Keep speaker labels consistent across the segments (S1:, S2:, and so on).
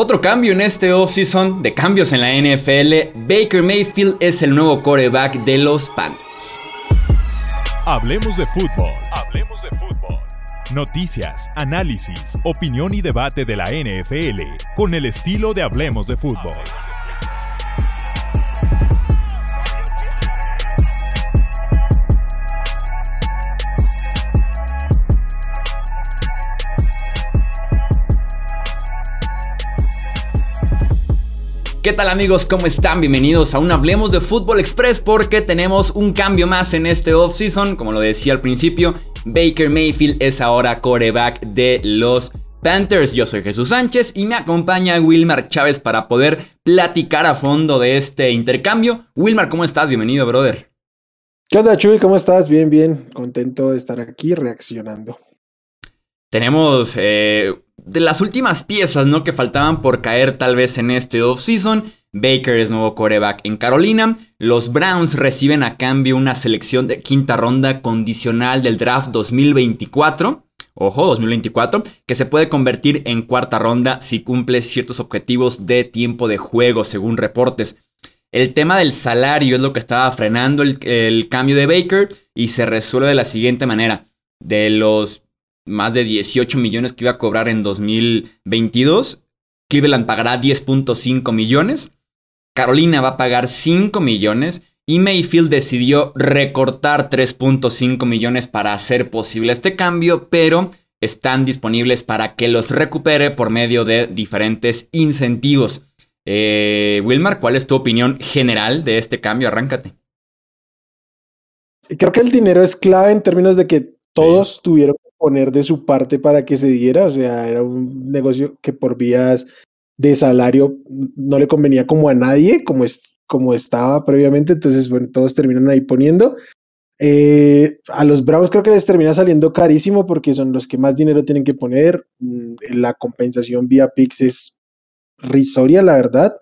S1: Otro cambio en este offseason de cambios en la NFL, Baker Mayfield es el nuevo quarterback de los Panthers.
S2: Hablemos de fútbol. Hablemos de fútbol. Noticias, análisis, opinión y debate de la NFL con el estilo de Hablemos de fútbol.
S1: ¿Qué tal amigos? ¿Cómo están? Bienvenidos a un Hablemos de Fútbol Express porque tenemos un cambio más en este offseason. Como lo decía al principio, Baker Mayfield es ahora coreback de los Panthers. Yo soy Jesús Sánchez y me acompaña Wilmar Chávez para poder platicar a fondo de este intercambio. Wilmar, ¿cómo estás? Bienvenido, brother.
S3: ¿Qué onda, Chuy? ¿Cómo estás? Bien, bien. Contento de estar aquí reaccionando.
S1: Tenemos eh, de las últimas piezas, ¿no? Que faltaban por caer tal vez en este offseason. Baker es nuevo coreback en Carolina. Los Browns reciben a cambio una selección de quinta ronda condicional del draft 2024. Ojo, 2024, que se puede convertir en cuarta ronda si cumple ciertos objetivos de tiempo de juego, según reportes. El tema del salario es lo que estaba frenando el, el cambio de Baker y se resuelve de la siguiente manera. De los más de 18 millones que iba a cobrar en 2022. Cleveland pagará 10.5 millones. Carolina va a pagar 5 millones. Y Mayfield decidió recortar 3.5 millones para hacer posible este cambio, pero están disponibles para que los recupere por medio de diferentes incentivos. Eh, Wilmar, ¿cuál es tu opinión general de este cambio? Arráncate.
S3: Creo que el dinero es clave en términos de que todos tuvieron poner de su parte para que se diera, o sea, era un negocio que por vías de salario no le convenía como a nadie, como, es, como estaba previamente, entonces, bueno, todos terminan ahí poniendo. Eh, a los Browns creo que les termina saliendo carísimo porque son los que más dinero tienen que poner. Mm, la compensación vía PIX es risoria, la verdad.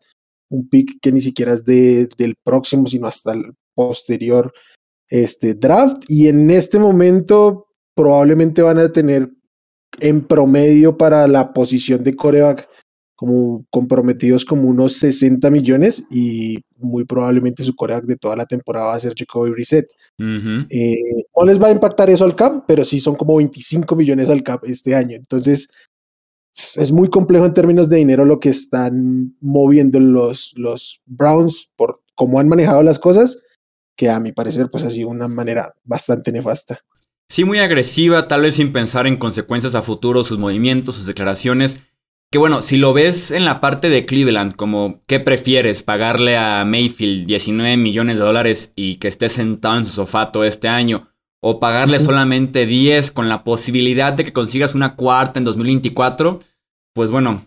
S3: Un pick que ni siquiera es de, del próximo, sino hasta el posterior este, draft. Y en este momento, probablemente van a tener en promedio para la posición de coreback como comprometidos como unos 60 millones y muy probablemente su coreback de toda la temporada va a ser Jacoby Reset. Eh, no les va a impactar eso al cap, pero sí son como 25 millones al cap este año. Entonces es muy complejo en términos de dinero lo que están moviendo los, los Browns por cómo han manejado las cosas, que a mi parecer pues ha sido una manera bastante nefasta.
S1: Sí, muy agresiva, tal vez sin pensar en consecuencias a futuro, sus movimientos, sus declaraciones. Que bueno, si lo ves en la parte de Cleveland, como ¿qué prefieres? ¿Pagarle a Mayfield 19 millones de dólares y que esté sentado en su sofá todo este año? ¿O pagarle solamente 10 con la posibilidad de que consigas una cuarta en 2024? Pues bueno,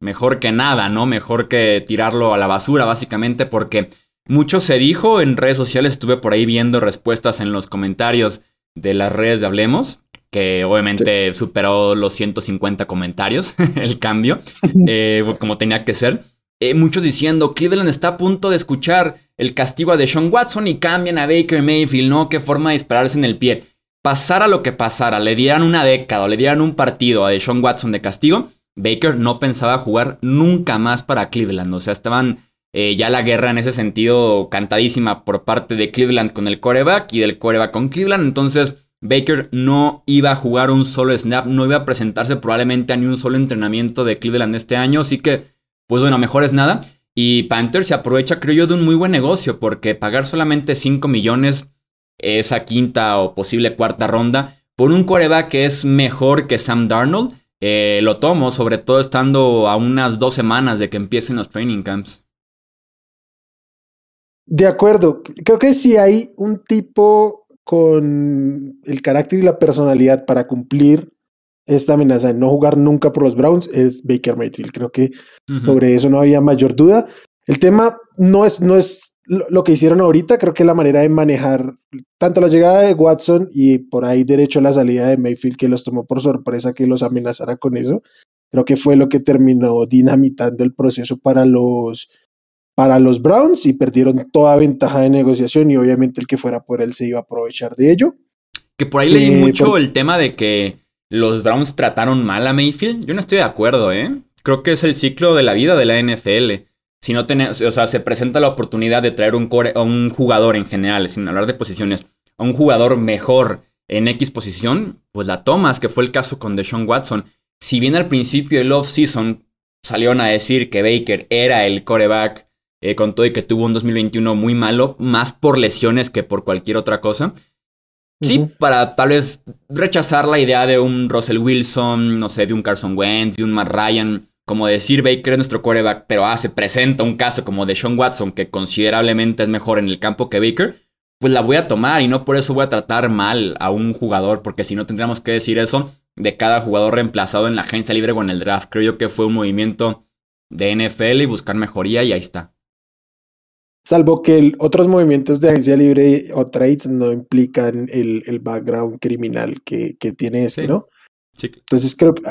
S1: mejor que nada, ¿no? Mejor que tirarlo a la basura, básicamente, porque mucho se dijo en redes sociales, estuve por ahí viendo respuestas en los comentarios de las redes de Hablemos, que obviamente superó los 150 comentarios, el cambio, eh, como tenía que ser. Eh, muchos diciendo, Cleveland está a punto de escuchar el castigo a Deshaun Watson y cambian a Baker Mayfield, ¿no? Qué forma de dispararse en el pie. Pasara lo que pasara, le dieran una década o le dieran un partido a Deshaun Watson de castigo, Baker no pensaba jugar nunca más para Cleveland. O sea, estaban eh, ya la guerra en ese sentido cantadísima por parte de Cleveland con el coreback y del coreback con Cleveland. Entonces Baker no iba a jugar un solo snap, no iba a presentarse probablemente a ni un solo entrenamiento de Cleveland este año. Así que, pues bueno, mejor es nada. Y Panthers se aprovecha, creo yo, de un muy buen negocio porque pagar solamente 5 millones esa quinta o posible cuarta ronda por un coreback que es mejor que Sam Darnold, eh, lo tomo, sobre todo estando a unas dos semanas de que empiecen los training camps.
S3: De acuerdo, creo que si hay un tipo con el carácter y la personalidad para cumplir esta amenaza de no jugar nunca por los Browns es Baker Mayfield. Creo que sobre eso no había mayor duda. El tema no es, no es lo que hicieron ahorita, creo que la manera de manejar tanto la llegada de Watson y por ahí derecho la salida de Mayfield que los tomó por sorpresa que los amenazara con eso, creo que fue lo que terminó dinamitando el proceso para los para los Browns y perdieron toda ventaja de negociación y obviamente el que fuera por él se iba a aprovechar de ello.
S1: Que por ahí leí eh, mucho el tema de que los Browns trataron mal a Mayfield. Yo no estoy de acuerdo, ¿eh? creo que es el ciclo de la vida de la NFL. Si no tenemos, o sea, se presenta la oportunidad de traer un, core, a un jugador en general, sin hablar de posiciones, a un jugador mejor en X posición, pues la tomas, que fue el caso con Deshaun Watson. Si bien al principio del off-season salieron a decir que Baker era el coreback, eh, con todo y que tuvo un 2021 muy malo, más por lesiones que por cualquier otra cosa. Sí, para tal vez rechazar la idea de un Russell Wilson, no sé, de un Carson Wentz, de un Matt Ryan, como decir Baker es nuestro coreback, pero ah, se presenta un caso como de Sean Watson, que considerablemente es mejor en el campo que Baker, pues la voy a tomar y no por eso voy a tratar mal a un jugador, porque si no tendríamos que decir eso de cada jugador reemplazado en la agencia libre o en el draft. Creo yo que fue un movimiento de NFL y buscar mejoría y ahí está.
S3: Salvo que otros movimientos de agencia libre o trades no implican el, el background criminal que, que tiene este, ¿no? Sí. Entonces creo que,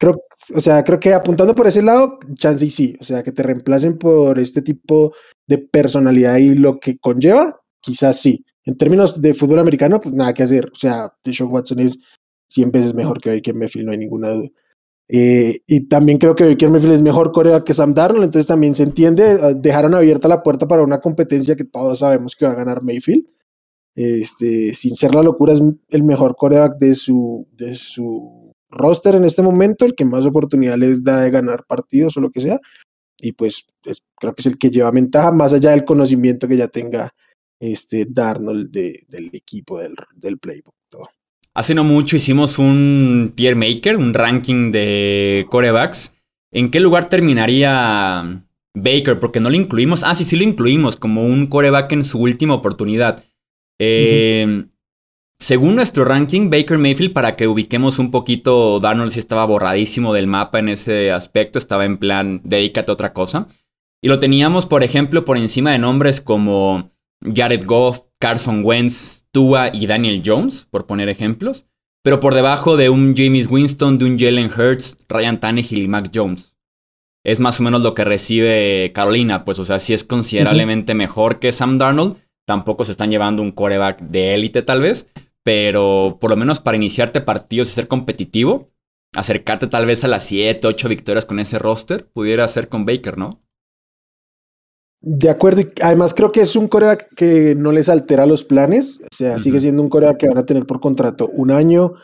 S3: creo, o sea, creo que apuntando por ese lado, chance y sí. O sea, que te reemplacen por este tipo de personalidad y lo que conlleva, quizás sí. En términos de fútbol americano, pues nada que hacer. O sea, Deshaun Watson es 100 veces mejor que Baker Mayfield, no hay ninguna duda. Eh, y también creo que Baker Mayfield es mejor coreback que Sam Darnold, entonces también se entiende, ah, dejaron abierta la puerta para una competencia que todos sabemos que va a ganar Mayfield. Este, sin ser la locura, es el mejor coreback de su, de su roster en este momento, el que más oportunidad les da de ganar partidos o lo que sea. Y pues creo que es el que lleva ventaja, más allá del conocimiento que ya tenga este Darnold del equipo, del, del playbook.
S1: Hace no mucho hicimos un tier maker, un ranking de corebacks. ¿En qué lugar terminaría Baker? Porque no lo incluimos. Ah, sí, sí lo incluimos como un coreback en su última oportunidad. Eh, según nuestro ranking, Baker Mayfield, para que ubiquemos un poquito, Darnold sí estaba borradísimo del mapa en ese aspecto, estaba en plan, dedícate a otra cosa. Y lo teníamos, por ejemplo, por encima de nombres como Jared Goff, Carson Wentz, Tua y Daniel Jones, por poner ejemplos. Pero por debajo de un James Winston, de un Jalen Hurts, Ryan Tannehill y Mac Jones. Es más o menos lo que recibe Carolina, pues o sea, sí es considerablemente mejor que Sam Darnold. Tampoco se están llevando un coreback de élite tal vez, pero por lo menos para iniciarte partidos y ser competitivo, acercarte tal vez a las 7, 8 victorias con ese roster, pudiera ser con Baker, ¿no?
S3: De acuerdo, y además creo que es un coreback que no les altera los planes, o sea, sigue siendo un coreback que van a tener por contrato un año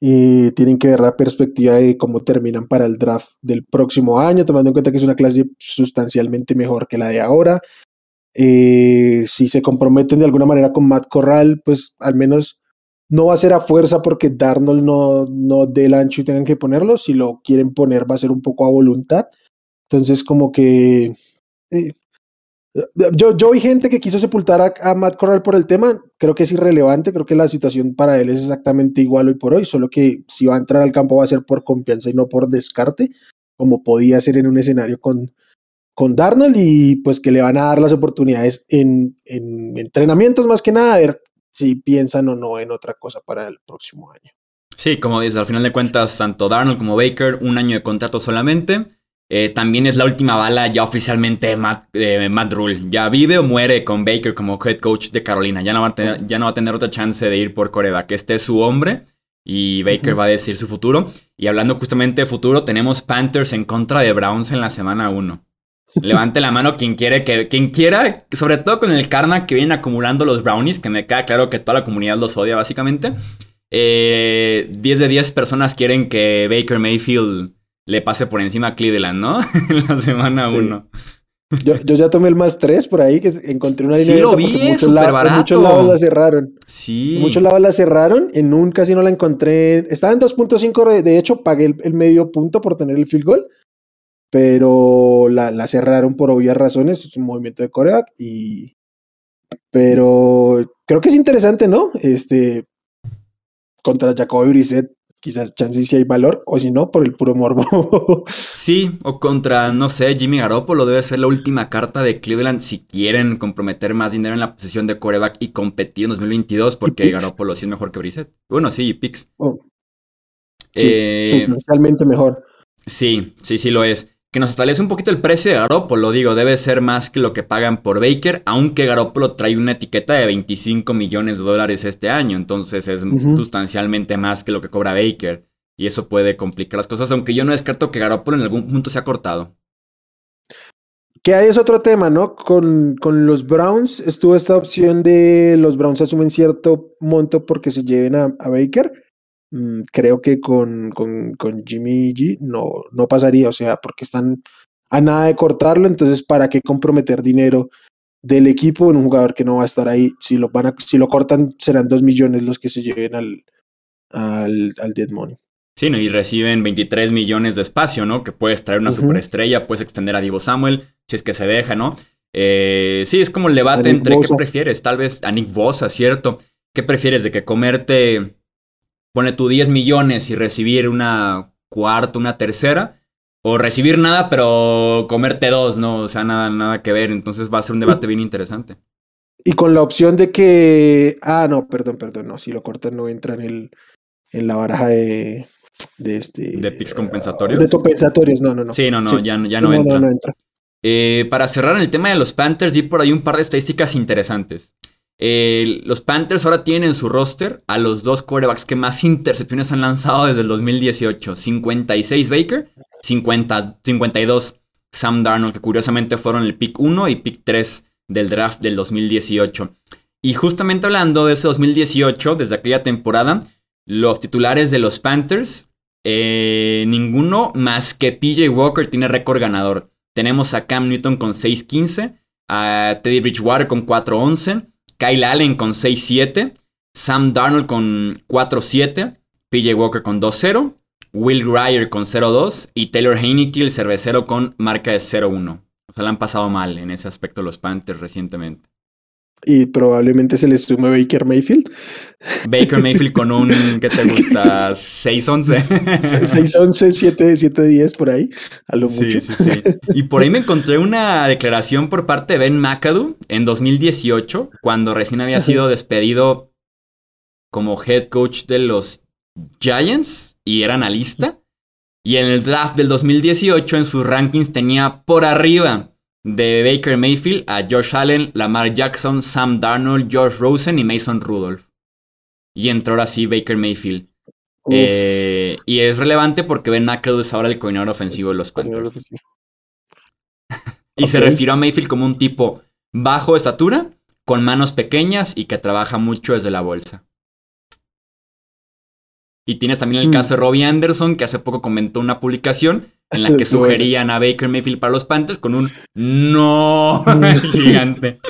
S3: y tienen que ver la perspectiva de cómo terminan para el draft del próximo año, tomando en cuenta que es una clase sustancialmente mejor que la de ahora. Eh, si se comprometen de alguna manera con Matt Corral, pues al menos no va a ser a fuerza porque Darnold no, no dé el ancho y tengan que ponerlo. Si lo quieren poner, va a ser un poco a voluntad. Entonces, como que. Eh, yo, yo vi gente que quiso sepultar a, Matt Corral por el tema. Creo que es irrelevante. Creo que la situación para él es exactamente igual hoy por hoy. Solo que si va a entrar al campo va a ser por confianza y no por descarte, como podía ser en un escenario con, con Darnold. Y pues que le van a dar las oportunidades en, en entrenamientos más que nada, a ver si piensan o no en otra cosa para el próximo año.
S1: Sí, como dices, al final de cuentas, tanto Darnold como Baker, un año de contrato solamente. Eh, también es la última bala ya oficialmente de Matt, Rule. Ya vive o muere con Baker como head coach de Carolina. Ya no va a tener, ya no va a tener otra chance de ir por coreback. Este es su hombre y Baker va a decir su futuro. Y hablando justamente de futuro, tenemos Panthers en contra de Browns en la semana 1. Levante la mano quien quiere que quien quiera, sobre todo con el karma que vienen acumulando los Brownies, que me queda claro que toda la comunidad los odia básicamente. Eh, 10 de 10 personas quieren que Baker Mayfield le pase por encima a Cleveland, ¿no? en la semana 1.
S3: Yo, yo, ya tomé el más 3 por ahí, que encontré una línea.
S1: Sí, lo vi, muchos, barato.
S3: muchos lados la cerraron.
S1: Sí.
S3: muchos lados la cerraron, en un casi no la encontré. Estaba en 2.5, de hecho pagué el, el, medio punto por tener el field goal pero la, la, cerraron por obvias razones, es un movimiento de coreback y pero creo que es interesante, ¿no? Este contra Jacoby Brissett quizás chances si hay valor o si no por el puro morbo.
S1: sí, o contra no sé, Jimmy Garoppolo debe ser la última carta de Cleveland si quieren comprometer más dinero en la posición de coreback y competir en 2022 porque Garoppolo sí es mejor que Brissett. Bueno, sí, Pix.
S3: Oh. Sí, eh, sustancialmente mejor.
S1: Sí, sí, sí lo es que nos establece un poquito el precio de Garoppolo. Digo, debe ser más que lo que pagan por Baker, aunque Garoppolo trae una etiqueta de 25 millones de dólares este año. Entonces es sustancialmente más que lo que cobra Baker. y eso puede complicar las cosas, aunque yo no descarto que Garoppolo en algún punto se ha cortado.
S3: Que ahí es otro tema, ¿no? Con, con, los Browns estuvo esta opción de los Browns asumen cierto monto porque se lleven a, Baker. Mm, creo que con, con, con, Jimmy G no, no pasaría, o sea, porque están a nada de cortarlo, entonces ¿para qué comprometer dinero del equipo en un jugador que no va a estar ahí? Si lo, van a, si lo cortan serán dos millones los que se lleven al, al, al dead money.
S1: Sí, ¿no? y reciben 23 millones de espacio, ¿no? Que puedes traer una superestrella, puedes extender a Divo Samuel, si es que se deja, ¿no? Eh, sí, es como el debate entre qué prefieres, tal vez a Nick Bosa, ¿cierto? ¿Qué prefieres de que comerte, pone tú 10 millones y recibir una cuarta, una tercera? O recibir nada, pero comerte dos, ¿no? O sea, nada, nada que ver. Entonces va a ser un debate bien interesante.
S3: Y con la opción de que. Ah, no, perdón, perdón, no. Si lo cortan, no entra en el. en la baraja de de este.
S1: De picks compensatorios.
S3: De compensatorios, no, no, no.
S1: Sí, no, no, Ya, ya no, entra. Eh, para cerrar el tema de los Panthers, di por ahí un par de estadísticas interesantes. Los Panthers ahora tienen en su roster a los dos quarterbacks que más intercepciones han lanzado desde el 2018. 56 Baker, 50, 52 Sam Darnold, que curiosamente fueron el pick 1 y pick 3 del draft del 2018. Y justamente hablando de ese 2018, desde aquella temporada, los titulares de los Panthers, eh, ninguno más que PJ Walker tiene récord ganador. Tenemos a Cam Newton con 6-15, a Teddy Bridgewater con 4-11, Kyle Allen con 6-7, Sam Darnold con 4-7, PJ Walker con 2-0, Will Grier con 0-2 y Taylor Heineke, el cervecero, con marca de 0-1. O sea, le han pasado mal en ese aspecto los Panthers recientemente
S3: y probablemente se le sume Baker Mayfield.
S1: Baker Mayfield con un, ¿qué te gusta? 6-11.
S3: 6-11, 7-10 por ahí, a lo mucho. Sí, sí.
S1: Y por ahí me encontré una declaración por parte de Ben McAdoo en 2018, cuando recién había sido despedido como head coach de los Giants y era analista. Y en el draft del 2018 en sus rankings tenía por arriba de Baker Mayfield a Josh Allen, Lamar Jackson, Sam Darnold, Josh Rosen y Mason Rudolph. Y entró ahora sí Baker Mayfield. Eh, y es relevante porque Ben McAdoo es ahora el coordinador ofensivo de los Panthers. y se refirió a Mayfield como un tipo bajo de estatura, con manos pequeñas y que trabaja mucho desde la bolsa. Y tienes también el mm. caso de Robbie Anderson, que hace poco comentó una publicación en la que sugerían a Baker Mayfield para los Panthers con un no gigante.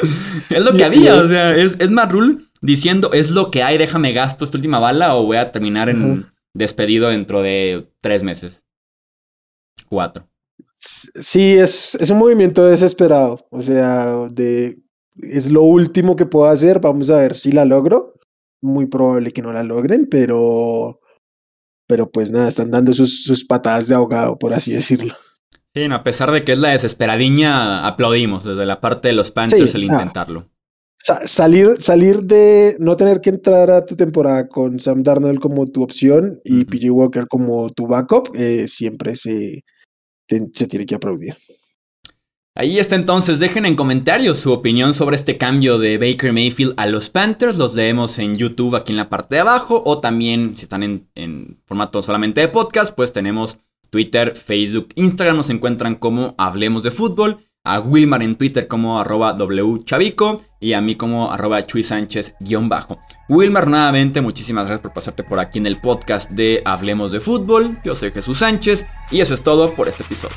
S1: es lo que había, o sea, es, es Matt Rule diciendo, es lo que hay, déjame gasto esta última bala o voy a terminar en despedido dentro de tres meses. Cuatro.
S3: Sí, es, es un movimiento desesperado, o sea, de, es lo último que puedo hacer, vamos a ver si la logro. Muy probable que no la logren, pero pero pues nada, están dando sus, patadas de ahogado, por así decirlo.
S1: Sí, a pesar de que es la desesperadiña, aplaudimos desde la parte de los Panthers el intentarlo.
S3: salir, salir de no tener que entrar a tu temporada con Sam Darnold como tu opción y PJ Walker como tu backup, eh, siempre se, se tiene que aplaudir.
S1: Ahí está entonces, dejen en comentarios su opinión sobre este cambio de Baker Mayfield a los Panthers, los leemos en YouTube aquí en la parte de abajo o también si están en, formato solamente de podcast, pues tenemos Twitter, Facebook, Instagram, nos encuentran como Hablemos de Fútbol, a Wilmar en Twitter como arroba wchavico y a mí como arroba Chuy Sánchez guion bajo. Wilmar, nuevamente, muchísimas gracias por pasarte por aquí en el podcast de Hablemos de Fútbol. Yo soy Jesús Sánchez y eso es todo por este episodio.